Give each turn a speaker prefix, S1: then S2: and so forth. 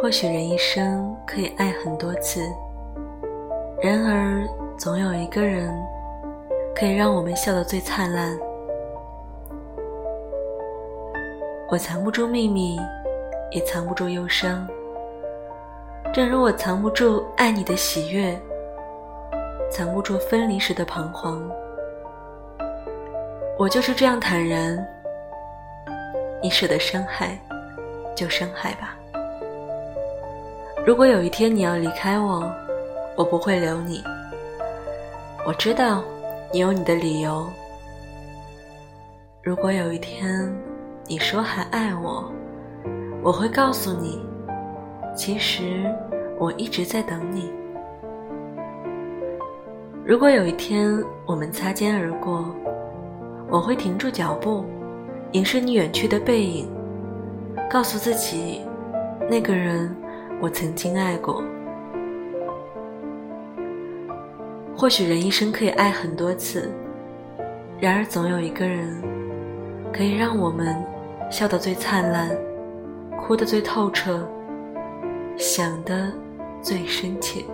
S1: 或许人一生可以爱很多次，然而总有一个人可以让我们笑得最灿烂。我藏不住秘密，也藏不住忧伤，正如我藏不住爱你的喜悦，藏不住分离时的彷徨。我就是这样坦然，你舍得伤害，就伤害吧。如果有一天你要离开我，我不会留你。我知道你有你的理由。如果有一天你说还爱我，我会告诉你，其实我一直在等你。如果有一天我们擦肩而过，我会停住脚步，凝视你远去的背影，告诉自己，那个人。我曾经爱过，或许人一生可以爱很多次，然而总有一个人，可以让我们笑得最灿烂，哭得最透彻，想得最深切。